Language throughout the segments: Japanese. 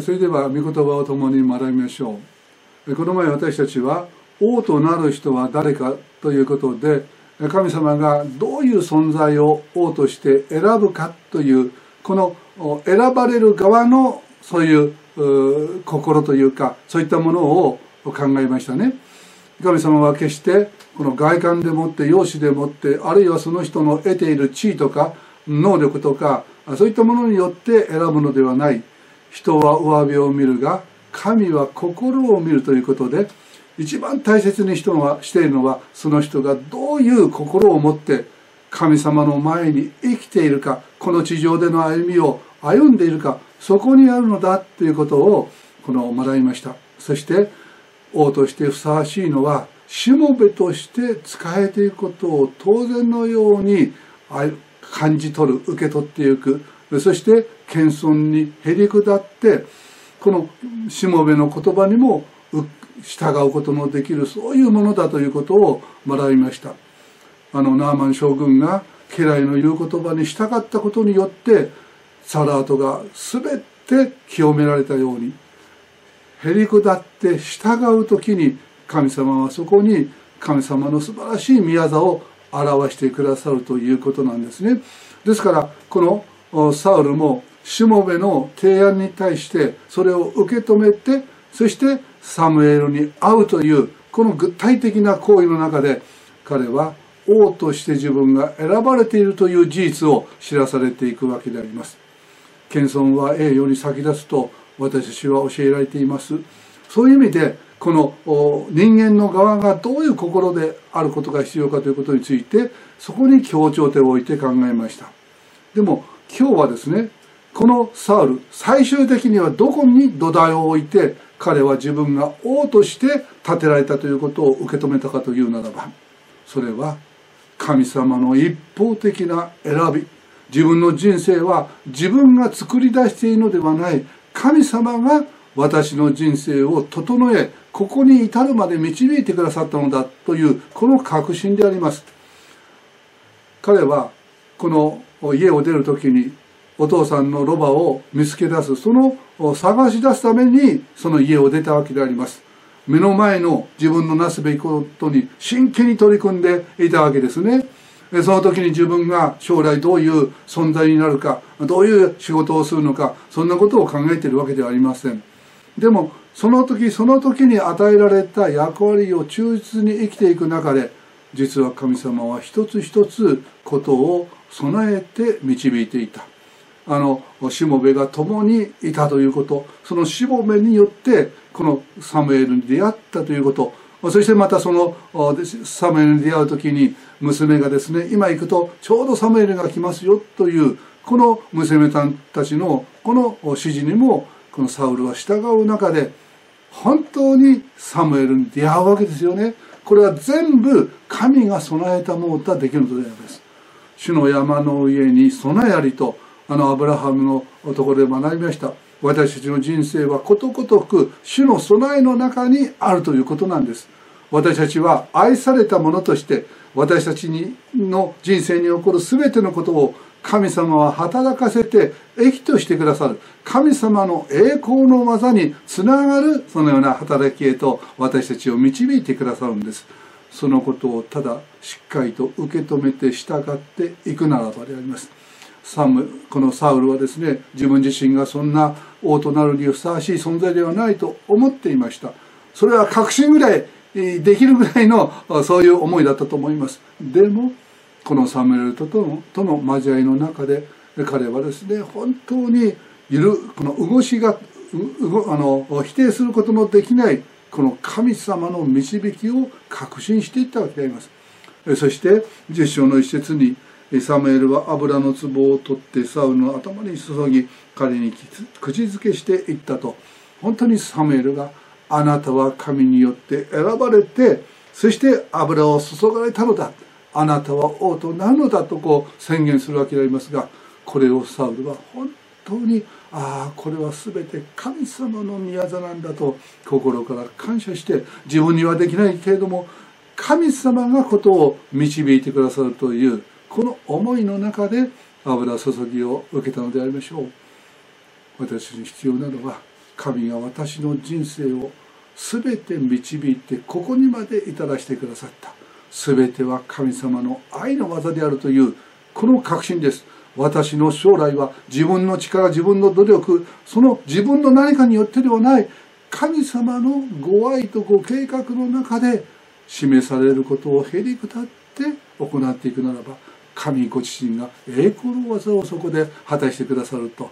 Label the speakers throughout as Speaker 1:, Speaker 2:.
Speaker 1: それでは御言葉を共に学びましょう。この前私たちは王となる人は誰かということで神様がどういう存在を王として選ぶかというこの選ばれる側のそういう心というかそういったものを考えましたね。神様は決してこの外観でもって容姿でもってあるいはその人の得ている地位とか能力とかそういったものによって選ぶのではない。人は上辺を見るが神は心を見るということで一番大切に人はしているのはその人がどういう心を持って神様の前に生きているかこの地上での歩みを歩んでいるかそこにあるのだということをこの学びました。そして王としてふさわしいのはしもべとして仕えていくことを当然のように感じ取る受け取っていくそして謙遜にへり下ってこのしもべの言葉にも従うことのできるそういうものだということを学びました。あのナーマン将軍が家来の言う言葉に従ったことによってサラートが全て清められたようにへり下って従う時に神様はそこに神様の素晴らしい宮座を表してくださるということなんですね。ですからこのサウルもしもべの提案に対してそれを受け止めてそしてサムエルに会うというこの具体的な行為の中で彼は王として自分が選ばれているという事実を知らされていくわけであります。謙遜は栄誉に先立つと私たちは教えられています。そういう意味でこの人間の側がどういう心であることが必要かということについてそこに強調点を置いて考えました。でも今日はですねこのサウル最終的にはどこに土台を置いて彼は自分が王として建てられたということを受け止めたかというならばそれは神様の一方的な選び。自分の人生は自分が作り出しているのではない。神様が私の人生を整えここに至るまで導いてくださったのだというこの確信であります。彼はこの家を出る時にお父さんのロバを見つけ出す。その探し出すためにその家を出たわけであります。目の前の自分のなすべきことに真剣に取り組んでいたわけですね。その時に自分が将来どういう存在になるかどういう仕事をするのかそんなことを考えているわけではありません。でもその時その時に与えられた役割を忠実に生きていく中で実は神様は一つ一つことを備えて導いていた。あのしもべが共にいたということ。そのしもべによってこのサムエルに出会ったということ。そしてまたそのサムエルに出会う時に娘がですね今行くとちょうどサムエルが来ますよというこの娘さんたちのこの指示にもこのサウルは従う中で本当にサムエルに出会うわけですよね。これは全部神が備えたものとはできるのであります。主の山の上に備えありとあのアブラハムのところで学びました。私たちの人生はことごとく主の備えの中にあるということなんです。私たちは愛されたものとして私たちにの人生に起こる全てのことを神様は働かせて益としてくださる。神様の栄光の技につながるそのような働きへと私たちを導いてくださるんです。そのことをただしっかりと受け止めて従っていくならばであります。サムこのサウルはですね自分自身がそんな王となるにふさわしい存在ではないと思っていました。それは確信ぐらいできるぐらいのそういう思いだったと思います。でもこのサムエルとのとの交わりの中で彼はですね本当にいるこの動しがあの否定することのできないこの神様の導きを確信していったわけであります。そして10章の一節にサムエルは油の壺を取ってサウルの頭に注ぎ彼に口づけしていったと。本当にサムエルがあなたは神によって選ばれてそして油を注がれたのだ。あなたは王となるのだとこう宣言するわけでありますがこれをサウルは本当にああこれは全て神様の宮座なんだと心から感謝して自分にはできないけれども神様がことを導いてくださるというこの思いの中で油注ぎを受けたのでありましょう。私に必要なのは神が私の人生を全て導いてここにまで至らしてくださった。全ては神様の愛の技であるというこの確信です。私の将来は自分の力自分の努力その自分の何かによってではない神様のご愛とご計画の中で示されることをへりくだって行っていくならば神ご自身が栄光の技をそこで果たしてくださると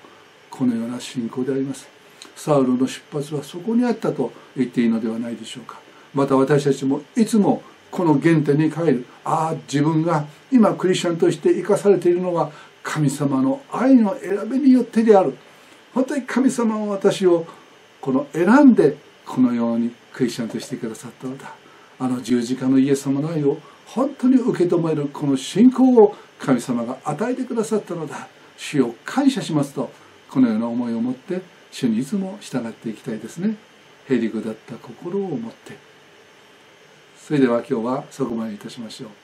Speaker 1: このような信仰であります。サウルの出発はそこにあったと言っていいのではないでしょうか。また私たちもいつもこの原点に帰る。ああ自分が今クリスチャンとして生かされているのは神様の愛の選びによってである。本当に神様は私をこの選んでこのようにクリスチャンとしてくださったのだ。あの十字架のイエス様の愛を本当に受け止めるこの信仰を神様が与えてくださったのだ。主を感謝しますとこのような思いを持って主にいつも従っていきたいですね。へりくだった心を持って。それでは今日はそこまでいたしましょう。